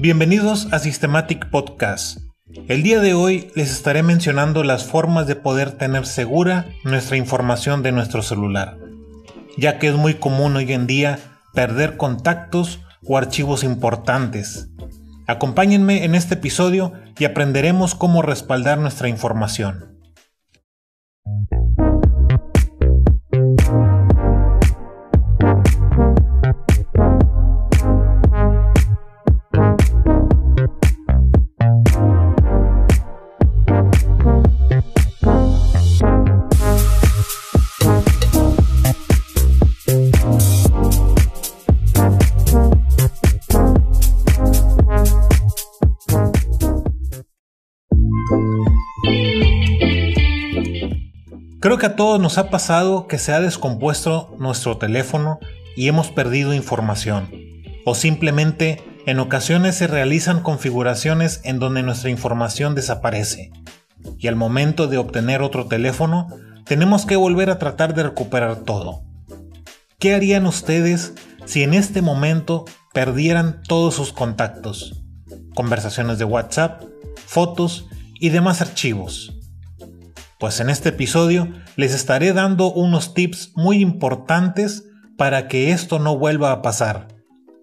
Bienvenidos a Systematic Podcast. El día de hoy les estaré mencionando las formas de poder tener segura nuestra información de nuestro celular, ya que es muy común hoy en día perder contactos o archivos importantes. Acompáñenme en este episodio y aprenderemos cómo respaldar nuestra información. Creo que a todos nos ha pasado que se ha descompuesto nuestro teléfono y hemos perdido información. O simplemente en ocasiones se realizan configuraciones en donde nuestra información desaparece. Y al momento de obtener otro teléfono, tenemos que volver a tratar de recuperar todo. ¿Qué harían ustedes si en este momento perdieran todos sus contactos? Conversaciones de WhatsApp, fotos y demás archivos. Pues en este episodio les estaré dando unos tips muy importantes para que esto no vuelva a pasar,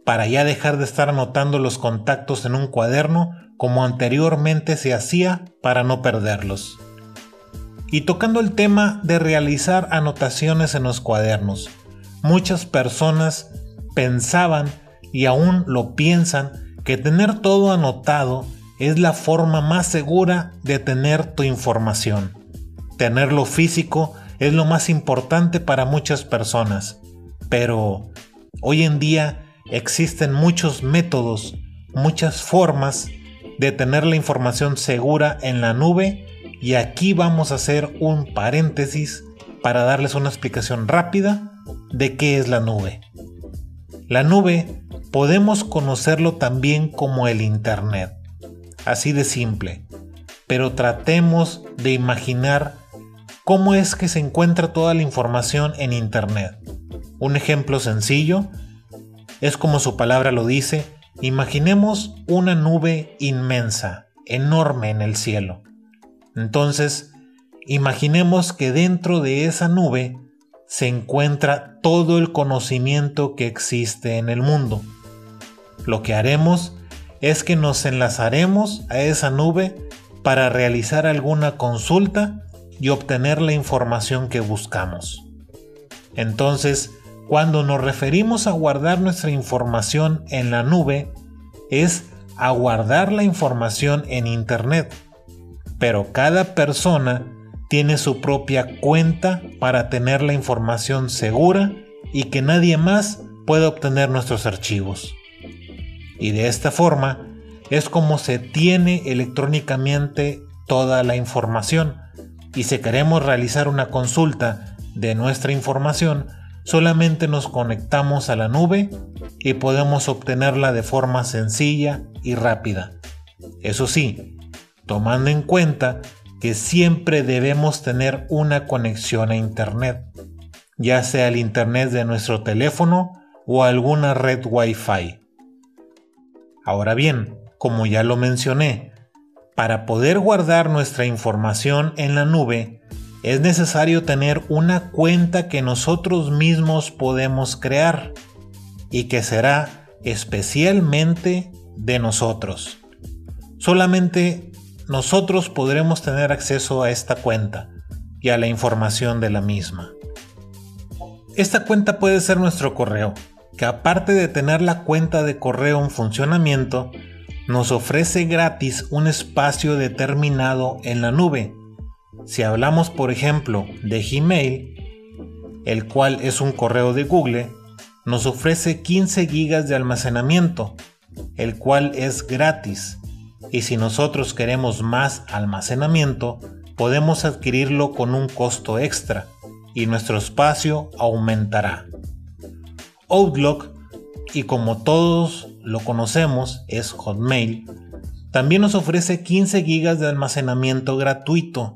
para ya dejar de estar anotando los contactos en un cuaderno como anteriormente se hacía para no perderlos. Y tocando el tema de realizar anotaciones en los cuadernos, muchas personas pensaban y aún lo piensan que tener todo anotado es la forma más segura de tener tu información. Tenerlo físico es lo más importante para muchas personas, pero hoy en día existen muchos métodos, muchas formas de tener la información segura en la nube y aquí vamos a hacer un paréntesis para darles una explicación rápida de qué es la nube. La nube podemos conocerlo también como el Internet, así de simple, pero tratemos de imaginar ¿Cómo es que se encuentra toda la información en Internet? Un ejemplo sencillo es como su palabra lo dice, imaginemos una nube inmensa, enorme en el cielo. Entonces, imaginemos que dentro de esa nube se encuentra todo el conocimiento que existe en el mundo. Lo que haremos es que nos enlazaremos a esa nube para realizar alguna consulta y obtener la información que buscamos. Entonces, cuando nos referimos a guardar nuestra información en la nube, es a guardar la información en Internet. Pero cada persona tiene su propia cuenta para tener la información segura y que nadie más pueda obtener nuestros archivos. Y de esta forma es como se tiene electrónicamente toda la información y si queremos realizar una consulta de nuestra información, solamente nos conectamos a la nube y podemos obtenerla de forma sencilla y rápida. Eso sí, tomando en cuenta que siempre debemos tener una conexión a Internet, ya sea el Internet de nuestro teléfono o alguna red Wi-Fi. Ahora bien, como ya lo mencioné, para poder guardar nuestra información en la nube, es necesario tener una cuenta que nosotros mismos podemos crear y que será especialmente de nosotros. Solamente nosotros podremos tener acceso a esta cuenta y a la información de la misma. Esta cuenta puede ser nuestro correo, que aparte de tener la cuenta de correo en funcionamiento, nos ofrece gratis un espacio determinado en la nube. Si hablamos por ejemplo de Gmail, el cual es un correo de Google, nos ofrece 15 GB de almacenamiento, el cual es gratis. Y si nosotros queremos más almacenamiento, podemos adquirirlo con un costo extra y nuestro espacio aumentará. Outlook y como todos lo conocemos es Hotmail, también nos ofrece 15 GB de almacenamiento gratuito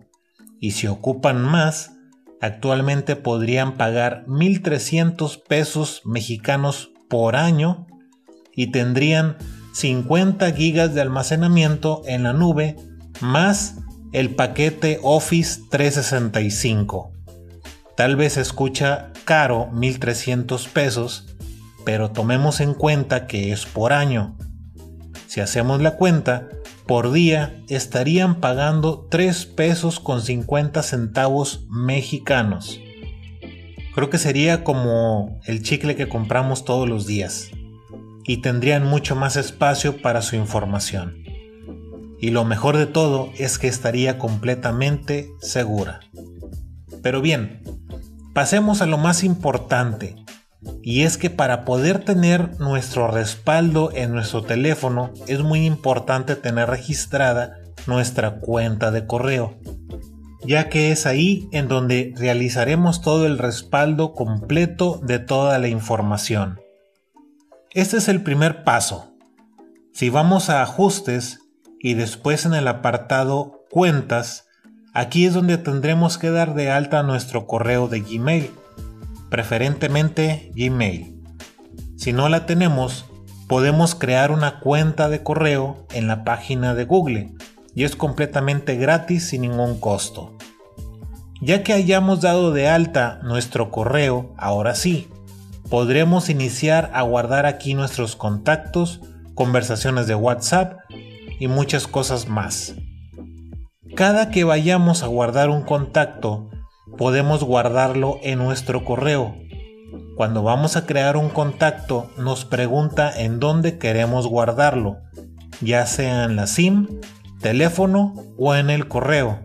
y si ocupan más, actualmente podrían pagar 1.300 pesos mexicanos por año y tendrían 50 GB de almacenamiento en la nube más el paquete Office 365. Tal vez escucha caro 1300 pesos, pero tomemos en cuenta que es por año. Si hacemos la cuenta, por día estarían pagando 3 pesos con 50 centavos mexicanos. Creo que sería como el chicle que compramos todos los días y tendrían mucho más espacio para su información. Y lo mejor de todo es que estaría completamente segura. Pero bien, pasemos a lo más importante, y es que para poder tener nuestro respaldo en nuestro teléfono es muy importante tener registrada nuestra cuenta de correo, ya que es ahí en donde realizaremos todo el respaldo completo de toda la información. Este es el primer paso. Si vamos a ajustes y después en el apartado cuentas, aquí es donde tendremos que dar de alta nuestro correo de Gmail, preferentemente Gmail. Si no la tenemos, podemos crear una cuenta de correo en la página de Google y es completamente gratis sin ningún costo. Ya que hayamos dado de alta nuestro correo, ahora sí, podremos iniciar a guardar aquí nuestros contactos, conversaciones de WhatsApp y muchas cosas más. Cada que vayamos a guardar un contacto, podemos guardarlo en nuestro correo. Cuando vamos a crear un contacto, nos pregunta en dónde queremos guardarlo, ya sea en la SIM, teléfono o en el correo.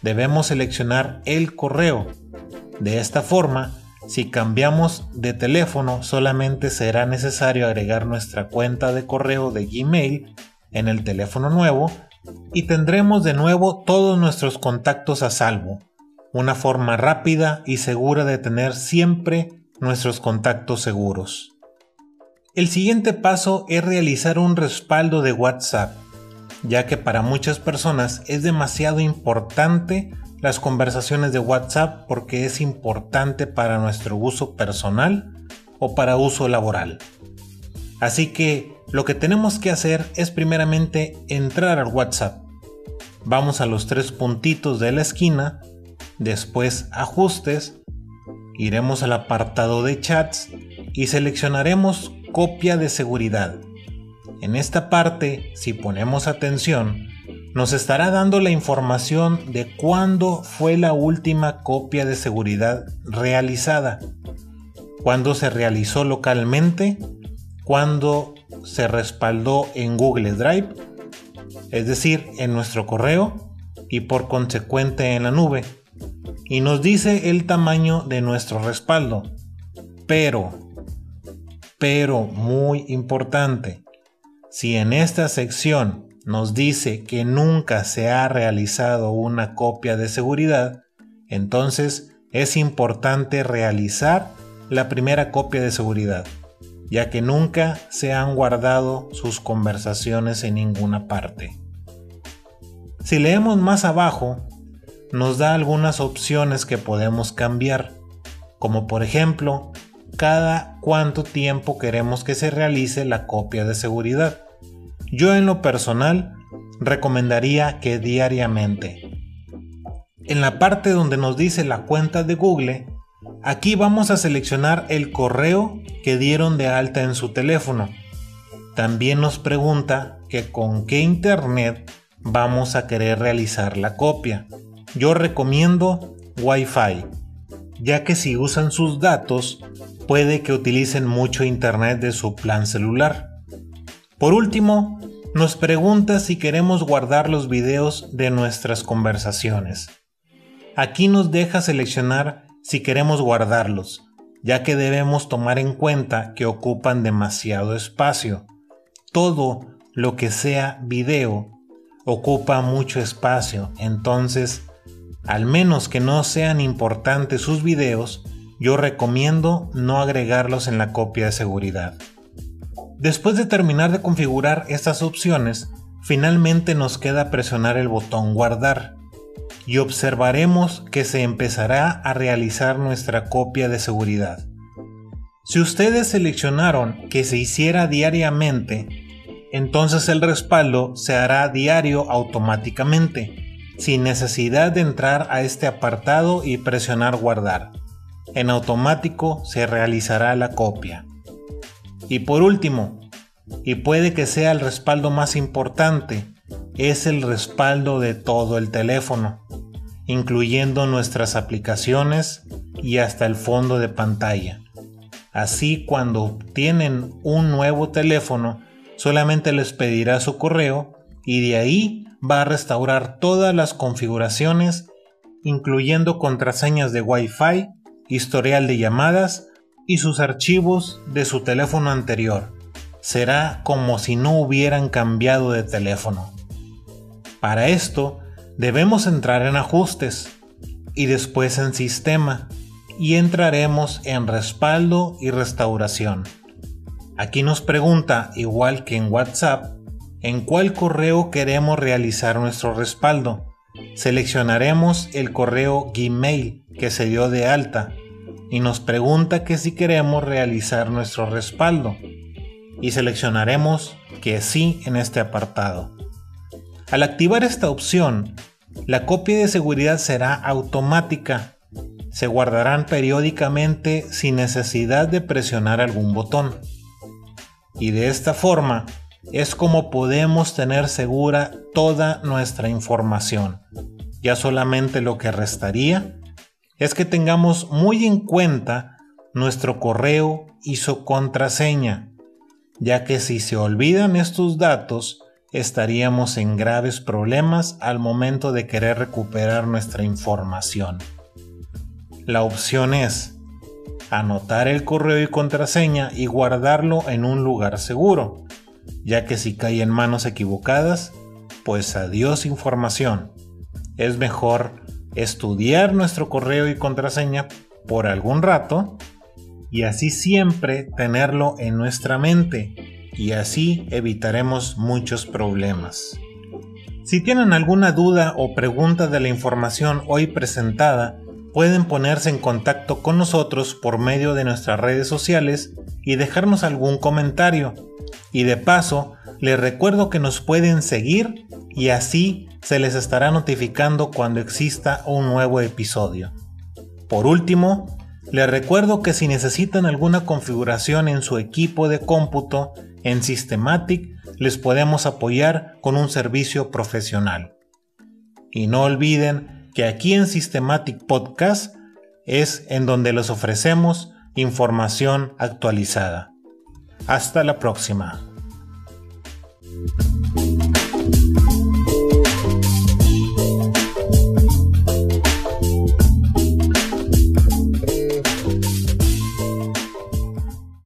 Debemos seleccionar el correo. De esta forma, si cambiamos de teléfono, solamente será necesario agregar nuestra cuenta de correo de Gmail en el teléfono nuevo y tendremos de nuevo todos nuestros contactos a salvo. Una forma rápida y segura de tener siempre nuestros contactos seguros. El siguiente paso es realizar un respaldo de WhatsApp, ya que para muchas personas es demasiado importante las conversaciones de WhatsApp porque es importante para nuestro uso personal o para uso laboral. Así que lo que tenemos que hacer es primeramente entrar al WhatsApp. Vamos a los tres puntitos de la esquina, después ajustes, iremos al apartado de chats y seleccionaremos copia de seguridad. En esta parte, si ponemos atención, nos estará dando la información de cuándo fue la última copia de seguridad realizada, cuándo se realizó localmente, cuándo se respaldó en Google Drive, es decir, en nuestro correo y por consecuente en la nube. Y nos dice el tamaño de nuestro respaldo. Pero, pero muy importante, si en esta sección nos dice que nunca se ha realizado una copia de seguridad, entonces es importante realizar la primera copia de seguridad, ya que nunca se han guardado sus conversaciones en ninguna parte. Si leemos más abajo, nos da algunas opciones que podemos cambiar, como por ejemplo, cada cuánto tiempo queremos que se realice la copia de seguridad. Yo en lo personal recomendaría que diariamente. En la parte donde nos dice la cuenta de Google, aquí vamos a seleccionar el correo que dieron de alta en su teléfono. También nos pregunta que con qué internet vamos a querer realizar la copia. Yo recomiendo Wi-Fi, ya que si usan sus datos puede que utilicen mucho internet de su plan celular. Por último, nos pregunta si queremos guardar los videos de nuestras conversaciones. Aquí nos deja seleccionar si queremos guardarlos, ya que debemos tomar en cuenta que ocupan demasiado espacio. Todo lo que sea video ocupa mucho espacio, entonces, al menos que no sean importantes sus videos, yo recomiendo no agregarlos en la copia de seguridad. Después de terminar de configurar estas opciones, finalmente nos queda presionar el botón guardar y observaremos que se empezará a realizar nuestra copia de seguridad. Si ustedes seleccionaron que se hiciera diariamente, entonces el respaldo se hará diario automáticamente, sin necesidad de entrar a este apartado y presionar guardar. En automático se realizará la copia. Y por último, y puede que sea el respaldo más importante, es el respaldo de todo el teléfono, incluyendo nuestras aplicaciones y hasta el fondo de pantalla. Así cuando obtienen un nuevo teléfono, solamente les pedirá su correo y de ahí va a restaurar todas las configuraciones, incluyendo contraseñas de Wi-Fi, historial de llamadas y sus archivos de su teléfono anterior. Será como si no hubieran cambiado de teléfono. Para esto, debemos entrar en ajustes y después en sistema y entraremos en respaldo y restauración. Aquí nos pregunta, igual que en WhatsApp, en cuál correo queremos realizar nuestro respaldo. Seleccionaremos el correo Gmail que se dio de alta y nos pregunta que si queremos realizar nuestro respaldo y seleccionaremos que sí en este apartado. Al activar esta opción, la copia de seguridad será automática. Se guardarán periódicamente sin necesidad de presionar algún botón. Y de esta forma es como podemos tener segura toda nuestra información. Ya solamente lo que restaría es que tengamos muy en cuenta nuestro correo y su contraseña, ya que si se olvidan estos datos, estaríamos en graves problemas al momento de querer recuperar nuestra información. La opción es anotar el correo y contraseña y guardarlo en un lugar seguro, ya que si cae en manos equivocadas, pues adiós información. Es mejor estudiar nuestro correo y contraseña por algún rato y así siempre tenerlo en nuestra mente y así evitaremos muchos problemas. Si tienen alguna duda o pregunta de la información hoy presentada, pueden ponerse en contacto con nosotros por medio de nuestras redes sociales y dejarnos algún comentario. Y de paso, les recuerdo que nos pueden seguir y así se les estará notificando cuando exista un nuevo episodio. Por último, les recuerdo que si necesitan alguna configuración en su equipo de cómputo en Systematic, les podemos apoyar con un servicio profesional. Y no olviden que aquí en Systematic Podcast es en donde les ofrecemos información actualizada. Hasta la próxima.